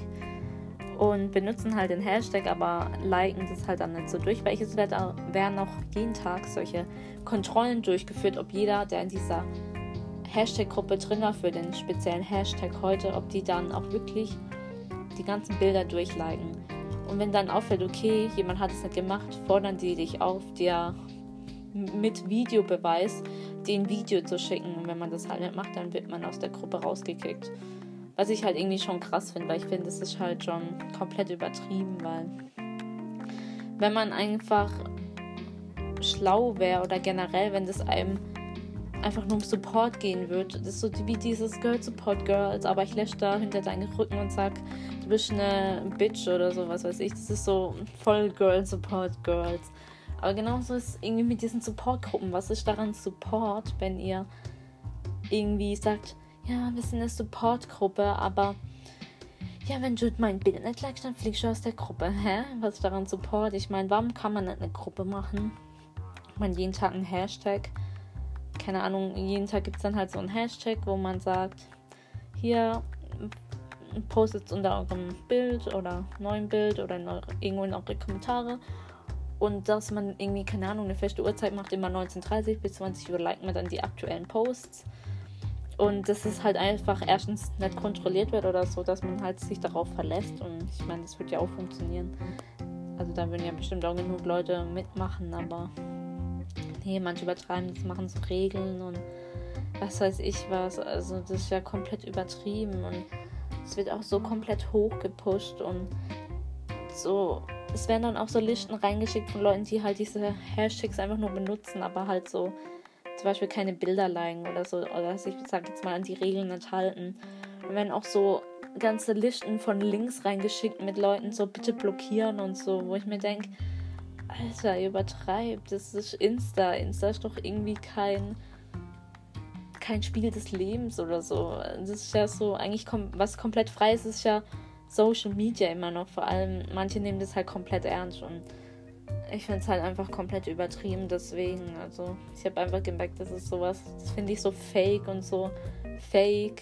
und benutzen halt den Hashtag, aber liken das halt dann nicht so durch, weil es werden auch jeden Tag solche Kontrollen durchgeführt, ob jeder, der in dieser Hashtag-Gruppe drin war für den speziellen Hashtag heute, ob die dann auch wirklich die ganzen Bilder durchliken. Und wenn dann auffällt, okay, jemand hat es nicht gemacht, fordern die dich auf, dir mit Videobeweis den Video zu schicken. Und wenn man das halt nicht macht, dann wird man aus der Gruppe rausgekickt. Was ich halt irgendwie schon krass finde, weil ich finde, das ist halt schon komplett übertrieben, weil wenn man einfach schlau wäre oder generell, wenn das einem einfach nur um Support gehen würde, das ist so wie dieses Girl Support Girls, aber ich lösche da hinter deinen Rücken und sag, du bist eine Bitch oder so, was weiß ich. Das ist so voll Girl Support Girls. Aber genauso ist es irgendwie mit diesen Support-Gruppen. Was ist daran Support, wenn ihr irgendwie sagt, ja, wir sind eine Supportgruppe, aber ja, wenn du mein Bild nicht likest, dann fliegst du aus der Gruppe. Hä? Was ist daran Support? Ich meine, warum kann man nicht eine Gruppe machen? Man jeden Tag einen Hashtag. Keine Ahnung, jeden Tag gibt es dann halt so einen Hashtag, wo man sagt, hier postet unter eurem Bild oder neuen Bild oder in eure, irgendwo in eure Kommentare. Und dass man irgendwie, keine Ahnung, eine feste Uhrzeit macht, immer 19.30 bis 20 Uhr, liked man dann die aktuellen Posts. Und dass es halt einfach erstens nicht kontrolliert wird oder so, dass man halt sich darauf verlässt. Und ich meine, das wird ja auch funktionieren. Also da würden ja bestimmt auch genug Leute mitmachen, aber nee, manche übertreiben das, machen so Regeln und was weiß ich was. Also das ist ja komplett übertrieben und es wird auch so komplett hochgepusht und so. Es werden dann auch so Listen reingeschickt von Leuten, die halt diese Hashtags einfach nur benutzen, aber halt so zum Beispiel keine Bilder liken oder so, oder ich sag jetzt mal an die Regeln nicht halten. Und wenn auch so ganze Listen von Links reingeschickt mit Leuten so bitte blockieren und so, wo ich mir denke, Alter, ihr übertreibt, das ist Insta. Insta ist doch irgendwie kein kein Spiel des Lebens oder so. Das ist ja so eigentlich kom was komplett frei ist, ist ja Social Media immer noch. Vor allem manche nehmen das halt komplett ernst und ich finde es halt einfach komplett übertrieben. Deswegen, also ich habe einfach gemerkt, das ist sowas, das finde ich so fake und so fake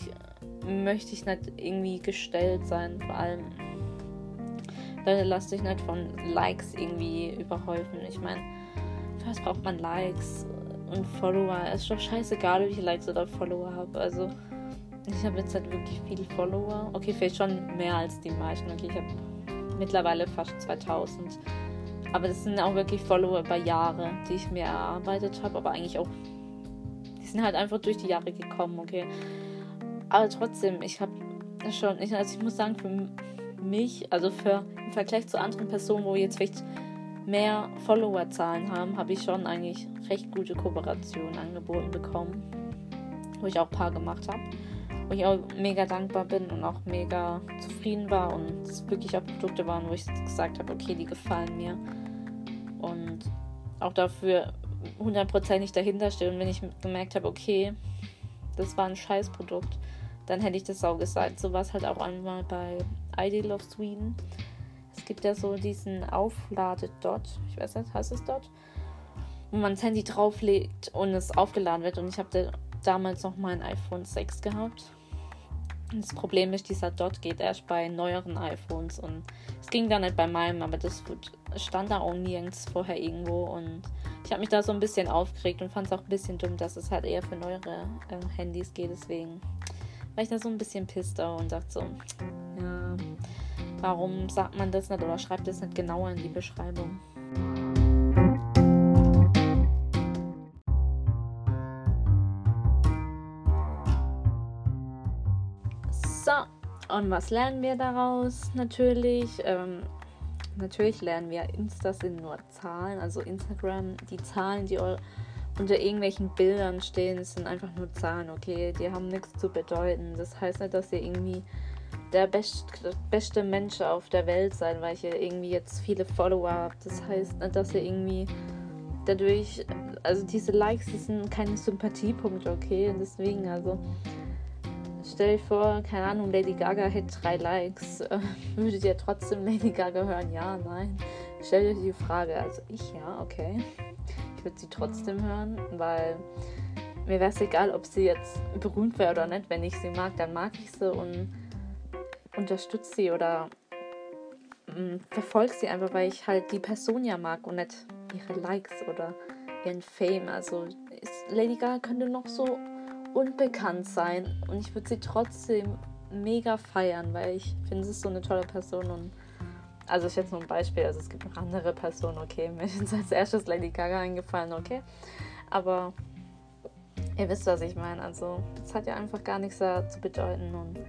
möchte ich nicht irgendwie gestellt sein. Vor allem, Leute, lasst euch nicht von Likes irgendwie überhäufen. Ich meine, was braucht man Likes und Follower? Es ist doch scheißegal, wie ich Likes oder Follower habe. Also, ich habe jetzt halt wirklich viele Follower. Okay, vielleicht schon mehr als die meisten. Okay, ich habe mittlerweile fast 2000. Aber das sind auch wirklich Follower über Jahre, die ich mir erarbeitet habe. Aber eigentlich auch, die sind halt einfach durch die Jahre gekommen, okay. Aber trotzdem, ich habe schon, ich, also ich muss sagen, für mich, also für im Vergleich zu anderen Personen, wo jetzt vielleicht mehr Followerzahlen haben, habe ich schon eigentlich recht gute Kooperationen angeboten bekommen, wo ich auch ein paar gemacht habe, wo ich auch mega dankbar bin und auch mega zufrieden war und es wirklich auch Produkte waren, wo ich gesagt habe, okay, die gefallen mir und auch dafür hundertprozentig dahinter stehe und wenn ich gemerkt habe, okay, das war ein Scheißprodukt, dann hätte ich das auch gesagt. So war es halt auch einmal bei Ideal of Sweden. Es gibt ja so diesen Aufladedot, ich weiß nicht, heißt es dort, wo man das Handy drauflegt und es aufgeladen wird. Und ich habe damals noch mein iPhone 6 gehabt. Das Problem ist, dieser Dot geht erst bei neueren iPhones und es ging dann nicht bei meinem, aber das stand da auch nirgends vorher irgendwo und ich habe mich da so ein bisschen aufgeregt und fand es auch ein bisschen dumm, dass es halt eher für neuere äh, Handys geht. Deswegen war ich da so ein bisschen pister und dachte so, ja, warum sagt man das nicht oder schreibt das nicht genauer in die Beschreibung? Und was lernen wir daraus? Natürlich, ähm, natürlich lernen wir, Insta sind nur Zahlen, also Instagram, die Zahlen, die unter irgendwelchen Bildern stehen, sind einfach nur Zahlen, okay? Die haben nichts zu bedeuten. Das heißt nicht, dass ihr irgendwie der best, beste Mensch auf der Welt seid, weil ihr irgendwie jetzt viele Follower habt. Das heißt nicht, dass ihr irgendwie dadurch, also diese Likes, die sind keine Sympathiepunkte, okay? Und deswegen, also stell euch vor, keine Ahnung, Lady Gaga hätte drei Likes. Würdet ihr trotzdem Lady Gaga hören? Ja, nein. Stellt euch die Frage, also ich ja, okay ich würde sie trotzdem hören, weil mir wäre es egal, ob sie jetzt berühmt wäre oder nicht. Wenn ich sie mag, dann mag ich sie und unterstütze sie oder mm, verfolge sie einfach, weil ich halt die Person ja mag und nicht ihre Likes oder ihren Fame. Also Lady Gaga könnte noch so unbekannt sein. Und ich würde sie trotzdem mega feiern, weil ich finde, sie ist so eine tolle Person und also ist jetzt nur ein Beispiel, also es gibt noch andere Personen, okay, mir ist als erstes Lady Gaga eingefallen, okay, aber ihr wisst, was ich meine, also es hat ja einfach gar nichts da zu bedeuten und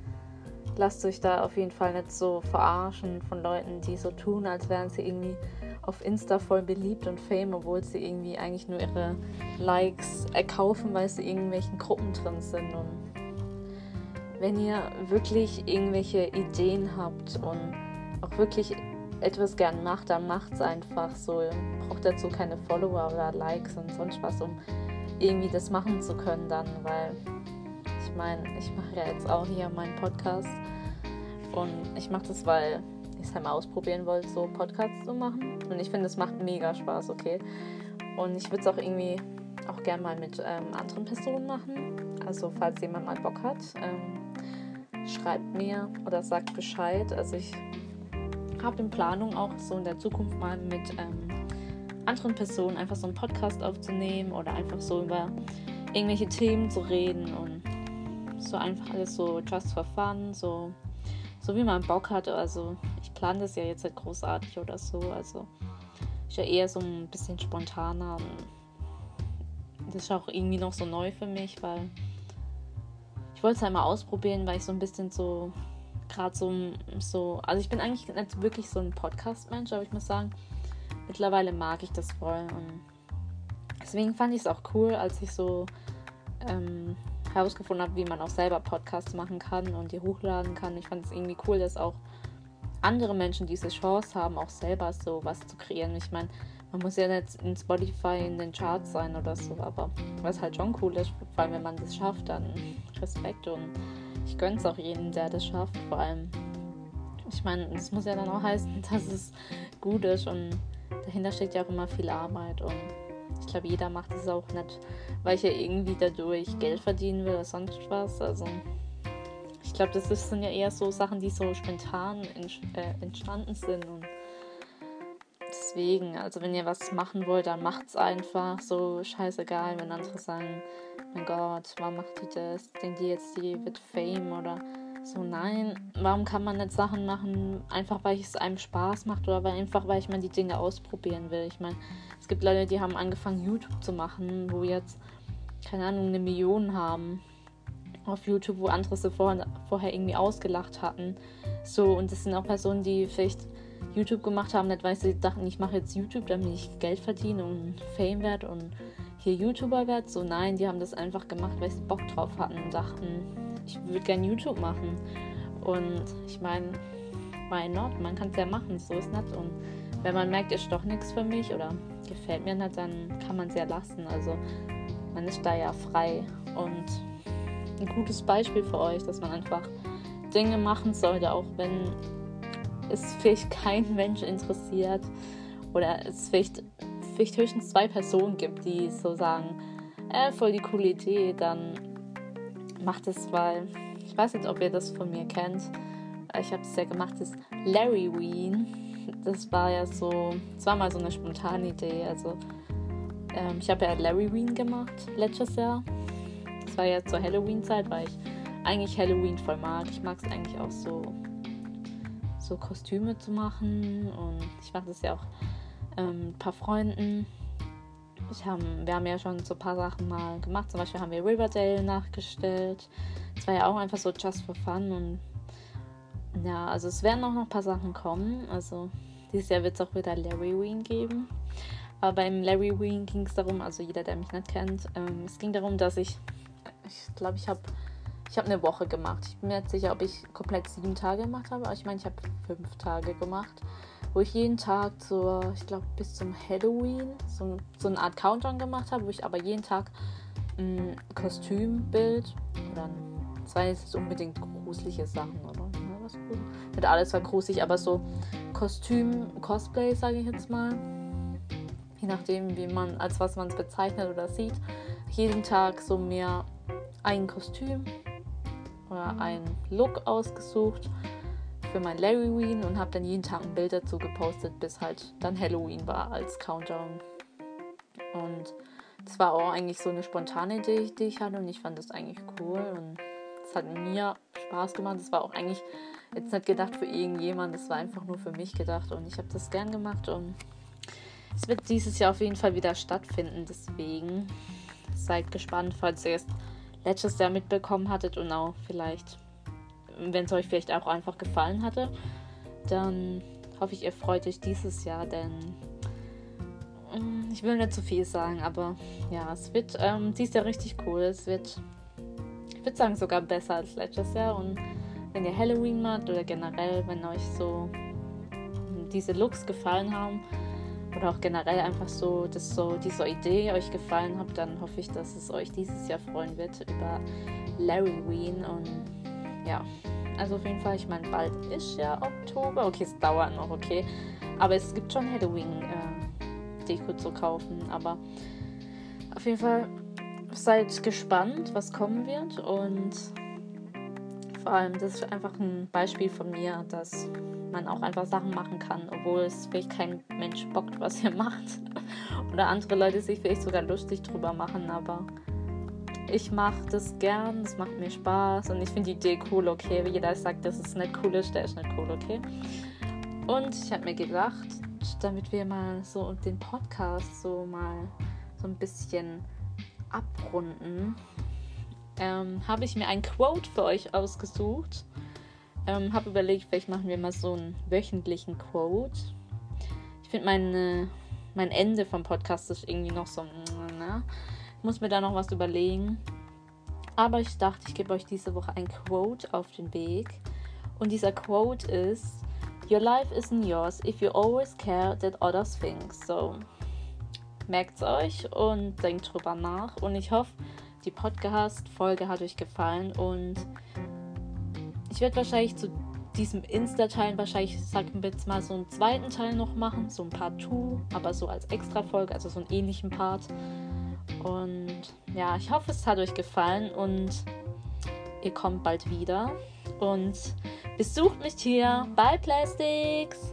lasst euch da auf jeden Fall nicht so verarschen von Leuten, die so tun, als wären sie irgendwie auf Insta voll beliebt und fame, obwohl sie irgendwie eigentlich nur ihre Likes erkaufen, weil sie in irgendwelchen Gruppen drin sind und wenn ihr wirklich irgendwelche Ideen habt und auch wirklich etwas gern macht, dann macht es einfach so. Ihr braucht dazu keine Follower oder Likes und sonst was, um irgendwie das machen zu können dann, weil ich meine, ich mache ja jetzt auch hier meinen Podcast und ich mache das, weil ich es halt mal ausprobieren wollte, so Podcasts zu machen und ich finde, es macht mega Spaß, okay? Und ich würde es auch irgendwie auch gern mal mit ähm, anderen Personen machen. Also falls jemand mal Bock hat, ähm, schreibt mir oder sagt Bescheid. Also ich habe in Planung auch so in der Zukunft mal mit ähm, anderen Personen einfach so einen Podcast aufzunehmen oder einfach so über irgendwelche Themen zu reden und so einfach alles so just for fun, so, so wie man Bock hat. Also ich plane das ja jetzt nicht großartig oder so. Also ist ja eher so ein bisschen spontaner. Das ist auch irgendwie noch so neu für mich, weil ich wollte es halt mal ausprobieren, weil ich so ein bisschen so gerade so, so, also ich bin eigentlich nicht wirklich so ein Podcast-Mensch, aber ich muss sagen, mittlerweile mag ich das voll und Deswegen fand ich es auch cool, als ich so ähm, herausgefunden habe, wie man auch selber Podcasts machen kann und die hochladen kann. Ich fand es irgendwie cool, dass auch andere Menschen diese Chance haben, auch selber so was zu kreieren. Ich meine, man muss ja nicht in Spotify in den Charts sein oder so, aber was halt schon cool ist, vor allem wenn man das schafft, dann Respekt und ich gönne es auch jedem, der das schafft. Vor allem, ich meine, das muss ja dann auch heißen, dass es gut ist und dahinter steckt ja auch immer viel Arbeit und ich glaube, jeder macht es auch nicht, weil ich ja irgendwie dadurch Geld verdienen will oder sonst was. Also ich glaube, das sind ja eher so Sachen, die so spontan äh, entstanden sind und deswegen, also wenn ihr was machen wollt, dann macht's einfach. So scheißegal, wenn andere sagen, mein Gott, warum macht die das? Denkt die jetzt, die wird Fame oder so? Nein, warum kann man nicht Sachen machen, einfach weil es einem Spaß macht oder weil einfach weil ich mal die Dinge ausprobieren will? Ich meine, es gibt Leute, die haben angefangen YouTube zu machen, wo jetzt keine Ahnung eine Million haben auf YouTube, wo andere sie vorher, vorher irgendwie ausgelacht hatten. So, und das sind auch Personen, die vielleicht YouTube gemacht haben, nicht weil sie dachten, ich mache jetzt YouTube, damit ich Geld verdiene und Fame werde und hier YouTuber werde. So nein, die haben das einfach gemacht, weil sie Bock drauf hatten und dachten, ich würde gerne YouTube machen. Und ich meine, why not? Man kann es ja machen, so ist nicht. Und wenn man merkt, ist doch nichts für mich oder gefällt mir nicht, dann kann man es ja lassen. Also man ist da ja frei. Und ein gutes Beispiel für euch, dass man einfach Dinge machen sollte, auch wenn es vielleicht kein Mensch interessiert oder es vielleicht, vielleicht höchstens zwei Personen gibt, die so sagen, äh, voll die coole Idee, dann macht es, weil ich weiß nicht, ob ihr das von mir kennt. Ich habe es ja gemacht, das Larry Ween. Das war ja so, es war mal so eine spontane Idee. Also ähm, ich habe ja Larry Ween gemacht letztes Jahr. Das war ja zur Halloween-Zeit, weil ich eigentlich Halloween voll mag. Ich mag es eigentlich auch so so Kostüme zu machen und ich mache das ja auch ähm, ein paar Freunden. Ich hab, wir haben ja schon so ein paar Sachen mal gemacht. Zum Beispiel haben wir Riverdale nachgestellt. Es war ja auch einfach so just for fun und ja, also es werden auch noch ein paar Sachen kommen. Also dieses Jahr wird es auch wieder Larry Ween geben. Aber beim Larry Ween ging es darum, also jeder, der mich nicht kennt, ähm, es ging darum, dass ich, ich glaube, ich habe ich habe eine Woche gemacht. Ich bin mir nicht sicher, ob ich komplett sieben Tage gemacht habe, aber ich meine, ich habe fünf Tage gemacht, wo ich jeden Tag zur, ich glaube, bis zum Halloween so, so eine Art Countdown gemacht habe, wo ich aber jeden Tag ein Kostümbild oder es war jetzt unbedingt gruselige Sachen, oder? Ja, was Nicht alles war gruselig, aber so Kostüm, Cosplay, sage ich jetzt mal. Je nachdem, wie man, als was man es bezeichnet oder sieht. Jeden Tag so mehr ein Kostüm oder einen Look ausgesucht für mein Larryween und habe dann jeden Tag ein Bild dazu gepostet, bis halt dann Halloween war als Countdown. Und das war auch eigentlich so eine spontane Idee, die ich hatte und ich fand das eigentlich cool und es hat mir Spaß gemacht. Es war auch eigentlich jetzt nicht gedacht für irgendjemand, es war einfach nur für mich gedacht und ich habe das gern gemacht und es wird dieses Jahr auf jeden Fall wieder stattfinden, deswegen seid gespannt, falls ihr es letztes Jahr mitbekommen hattet und auch vielleicht, wenn es euch vielleicht auch einfach gefallen hatte, dann hoffe ich, ihr freut euch dieses Jahr, denn mm, ich will nicht zu viel sagen, aber ja, es wird ähm, dieses Jahr richtig cool. Es wird, ich würde sagen, sogar besser als letztes Jahr. Und wenn ihr Halloween macht oder generell, wenn euch so diese Looks gefallen haben, oder auch generell einfach so, dass so diese Idee euch gefallen hat, dann hoffe ich, dass es euch dieses Jahr freuen wird über Larry Ween und ja, also auf jeden Fall, ich meine, bald ist ja Oktober, okay, es dauert noch, okay, aber es gibt schon Halloween äh, zu kaufen, aber auf jeden Fall seid gespannt, was kommen wird. Und vor allem, das ist einfach ein Beispiel von mir, dass man auch einfach Sachen machen kann, obwohl es vielleicht kein Mensch bockt, was ihr macht. Oder andere Leute sich vielleicht sogar lustig drüber machen, aber ich mache das gern, es macht mir Spaß und ich finde die Idee cool, okay. Wie jeder sagt, dass es nicht cool ist, der ist nicht cool, okay. Und ich habe mir gedacht, damit wir mal so den Podcast so mal so ein bisschen abrunden, ähm, habe ich mir ein Quote für euch ausgesucht. Ähm, habe überlegt, vielleicht machen wir mal so einen wöchentlichen Quote. Ich finde mein Ende vom Podcast ist irgendwie noch so, mehr. Muss mir da noch was überlegen. Aber ich dachte, ich gebe euch diese Woche ein Quote auf den Weg. Und dieser Quote ist: Your life isn't yours if you always care that others think. So, merkt es euch und denkt drüber nach. Und ich hoffe, die Podcast-Folge hat euch gefallen. Und ich werde wahrscheinlich zu diesem Insta-Teil wahrscheinlich, sagen wir jetzt mal, so einen zweiten Teil noch machen, so ein Part 2, aber so als Extra-Folge, also so einen ähnlichen Part. Und ja, ich hoffe, es hat euch gefallen und ihr kommt bald wieder. Und besucht mich hier bei Plastics.